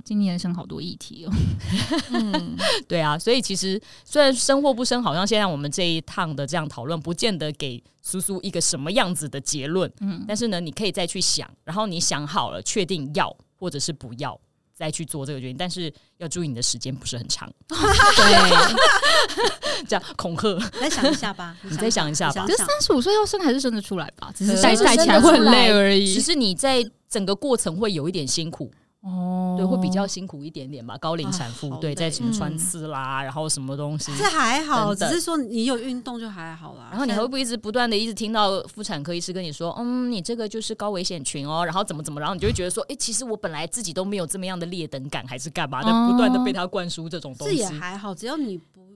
今年生好多议题哦。嗯，对啊，所以其实虽然生或不生，好像现在我们这一趟的这样讨论，不见得给苏苏一个什么样子的结论，嗯，但是呢，你可以再去想，然后你想好了，确定要或者是不要。再去做这个决定，但是要注意你的时间不是很长，对。这样恐吓。再想一下吧，你再想一下吧 可是三十五岁要生还是生得出来吧？只是呃带起来会很累而已。只是你在整个过程会有一点辛苦，哦对，会比较辛苦一点点吧。高龄产妇，对，在什么穿嗯刺啦，然后什么东西。这还好，等等只是说你有运动就还好啦。然后你还会不会一直不断的一直听到妇产科医师跟你说，嗯，你这个就是高危险群哦，然后怎么怎么，然后你就会觉得说，哎、其实我本来自己都没有这么样的劣等感，还是干嘛的，哦不断的被他灌输这种东这西。也还好，只要你不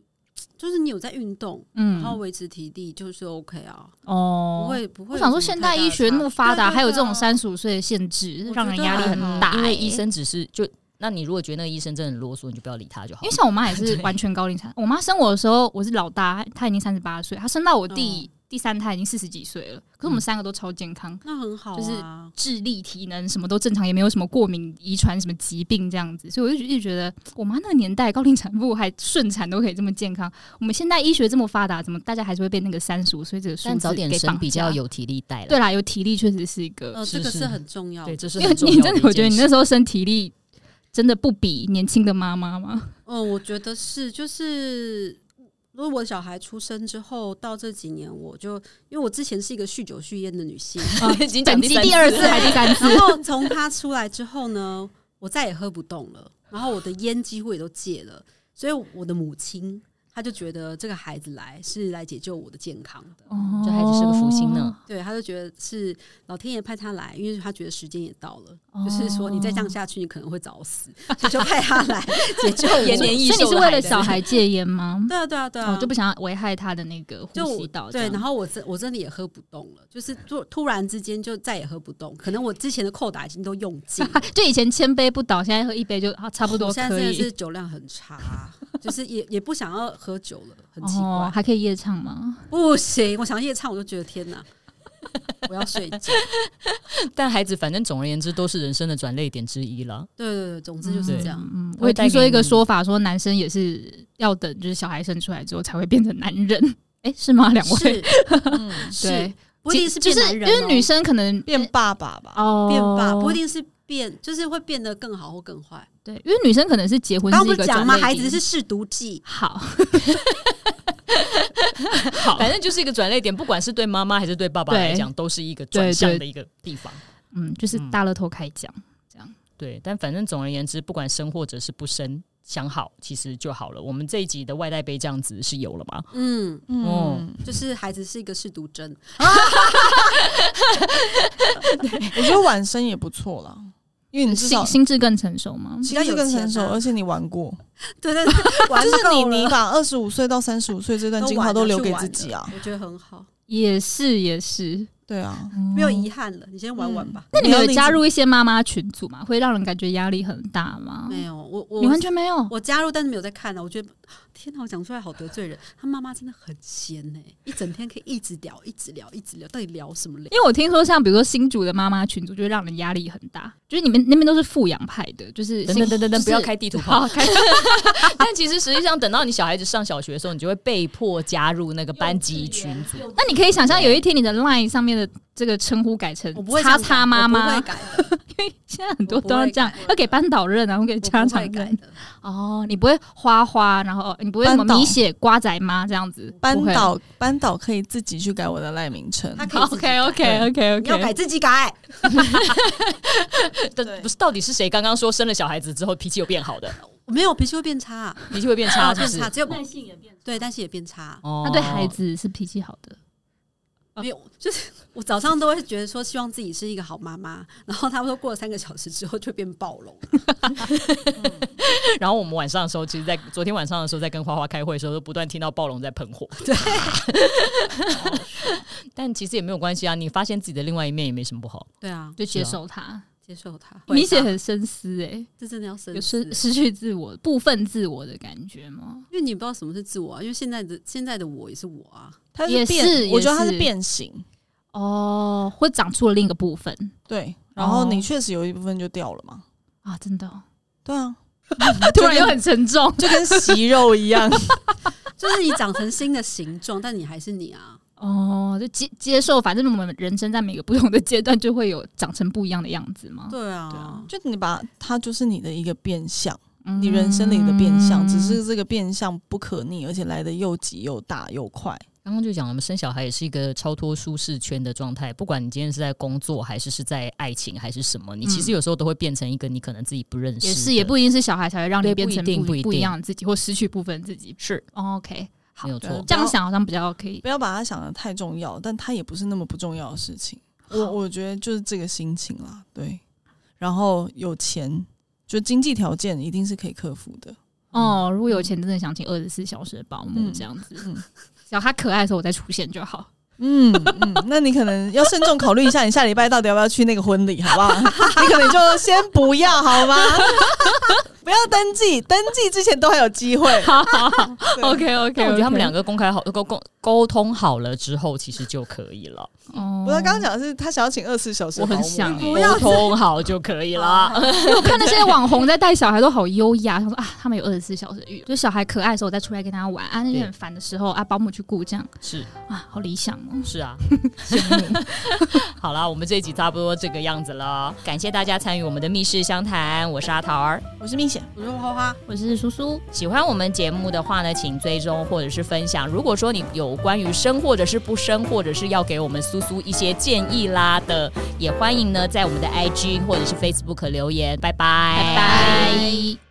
就是你有在运动，嗯然后维持体力，就是 OK 啊，哦不会不会。我想说，现代医学那么发达，还有这种三。十五岁的限制，让人压力很大、欸因为医，生只是就，那你如果觉得那个医生真的很啰嗦，你就不要理他就好因为。像我妈也是完全高龄产，我妈生我的时候我是老大，她已经三十八岁，她生到我第、第三胎已经四十几岁了，可是我们三个都超健康。那很好、啊，就是智力、体能什么都正常，也没有什么过敏、遗传什么疾病这样子，所以我就一直觉得，我妈那个年代高龄产妇还顺产都可以这么健康，我们现在医学这么发达，怎么大家还是会被那个三十五岁这个数字早点给绑生比较架？有体力带了。对啦，有体力确实是一个，这个是很重要的。对，这是因为很重要的你真的，我觉得你那时时候生体力真的不比年轻的妈妈吗？嗯，我觉得是，就是如果我小孩出生之后到这几年，我就因为我之前是一个酗酒酗烟的女性，啊 已经讲本集三次第二次还第三次，然后从他出来之后呢，我再也喝不动了，然后我的烟几乎也都戒了，所以我的母亲她就觉得这个孩子来是来解救我的健康的。这孩子是个福星呢。对，他就觉得是老天爷派他来，因为他觉得时间也到了，哦就是说你再这样下去，你可能会早死，所以就派他来解救。延年益所以你是为了小孩戒 烟吗？对啊，对啊，对啊，哦，就不想危害他的那个呼吸道对，然后我真我真的也喝不动了，就是突突然之间就再也喝不动，可能我之前的扣打已经都用尽，就以前千杯不倒，现在喝一杯就啊差不多我现在真的。是酒量很差，就是也也不想要喝酒了，很奇怪。哦，还可以夜唱吗？不行，我想夜唱我就觉得天哪，我要睡觉。但孩子反正总而言之都是人生的转泪点之一了。对对对，总之就是这样。嗯，我也听说一个说法，说男生也是要等就是小孩生出来之后才会变成男人。哎，是吗？两位是嗯，对，，不一定是就是变男人、哦，因为女生可能变爸爸吧。哦变爸，不一定是变，就是会变得更好或更坏。对，因为女生可能是结婚刚刚是一个不是讲吗？转捩点孩子是试毒剂，好，好，反正就是一个转捩点，不管是对妈妈还是对爸爸来讲，都是一个转向的一个地方。嗯，就是嗯大乐透开奖这样。对，但反正总而言之，不管生或者是不生，想好其实就好了。我们这一集的外带杯这样子是有了吗？嗯，哦嗯，就是孩子是一个试毒针，我觉得晚生也不错啦，因为你心心智更成熟吗？心智更成熟，而且你玩过，对 对对，玩 就是你够了你把二十五岁到三十五岁这段精华都留给自己啊，我觉得很好，也是也是，对啊，没有遗憾了，你先玩玩吧。那你们有加入一些妈妈群组吗？会让人感觉压力很大吗？没有，我我你完全没有。我加入，但是没有在看啊。我觉得天哪，我讲出来好得罪人。他妈妈真的很闲呢、一整天可以一直聊，一直聊，一直聊，到底聊什么聊？因为我听说，像比如说新竹的妈妈群组，就会让人压力很大。就是你们那边都是富养派的，就是等等等等等，不要开地图炮。但其实实际上，等到你小孩子上小学的时候，你就会被迫加入那个班级群组。那你可以想象，有一天你的 LINE 上面的这个称呼改成我不会叉叉妈妈会，改的，现在很多都要这样，要给班导认啊，然后给我家长改的。哦，你不会花花，然后你不会什么米血瓜仔妈这样子，班导班导可以自己去改我的赖名称，他可以 OK OK OK OK 你要改自己改。但不是，到底是谁刚刚说生了小孩子之后脾气有变好的？我没有脾气会变差，脾气会变差，是不是变差，？只有耐性也变。对，但是也变差。哦那对孩子是脾气好的，没有，就是 我早上都会觉得说，希望自己是一个好妈妈，然后他们说过了三个小时之后就变暴龙。然后我们晚上的时候，其实，在昨天晚上的时候，在跟花花开会的时候，都不断听到暴龙在喷火。对，但其实也没有关系啊，你发现自己的另外一面也没什么不好。对啊，就接受他。接受它。明显很深思哎，这真的要深有思失失去自我部分自我的感觉吗？因为你不知道什么是自我啊，因为现在的现在的我也是我啊。它也变，是我觉得它是变形，哦，会长出了另一个部分。对，然后哦。你确实有一部分就掉了嘛，啊，真的哦，对啊，突然又很沉重。就跟息肉一样，就是你长成新的形状，但你还是你啊。哦，就接接受，反正我们人生在每个不同的阶段就会有长成不一样的样子嘛。对啊，对啊，就你把它就是你的一个变相，嗯你人生里的变相，只是这个变相不可逆，而且来的又急又大又快，刚刚就讲我们，生小孩也是一个超脱舒适圈的状态。不管你今天是在工作，还是是在爱情，还是什么，你其实有时候都会变成一个你可能自己不认识的。也是，也不一定是小孩才会让你变成不不一定不一不一样自己，或失去部分自己。是哦 OK，好没有错。这样想好像比较可以。不要把它想的太重要，但它也不是那么不重要的事情。我我觉得就是这个心情啦，对。然后有钱，就经济条件一定是可以克服的。哦，如果有钱，真的想请二十四小时的保姆嗯这样子，嗯只要他可爱的时候我再出现就好。嗯嗯，那你可能要慎重考虑一下，你下礼拜到底要不要去那个婚礼，好不好？你可能就先不要，好吗？不要登记，登记之前都还有机会。好好好，OK OK，我觉得他们两个公开好沟沟沟通好了之后，其实就可以了。哦不是刚刚讲的是他想要请二十四小时我很想欸沟通好就可以了。我看那些网红在带小孩都好优雅，他说啊，他们有二十四小时就小孩可爱的时候我再出来跟他玩啊，那些很烦的时候啊，保姆去顾这样是啊，好理想哦。是啊，好啦，我们这一集差不多这个样子了。感谢大家参与我们的密室相谈，我是阿桃儿。我是明显。我是花花，我是苏苏，喜欢我们节目的话呢，请追踪或者是分享。如果说你有关于生或者是不生，或者是要给我们苏苏一些建议啦的，也欢迎呢在我们的 IG 或者是 Facebook 留言。拜拜，拜拜。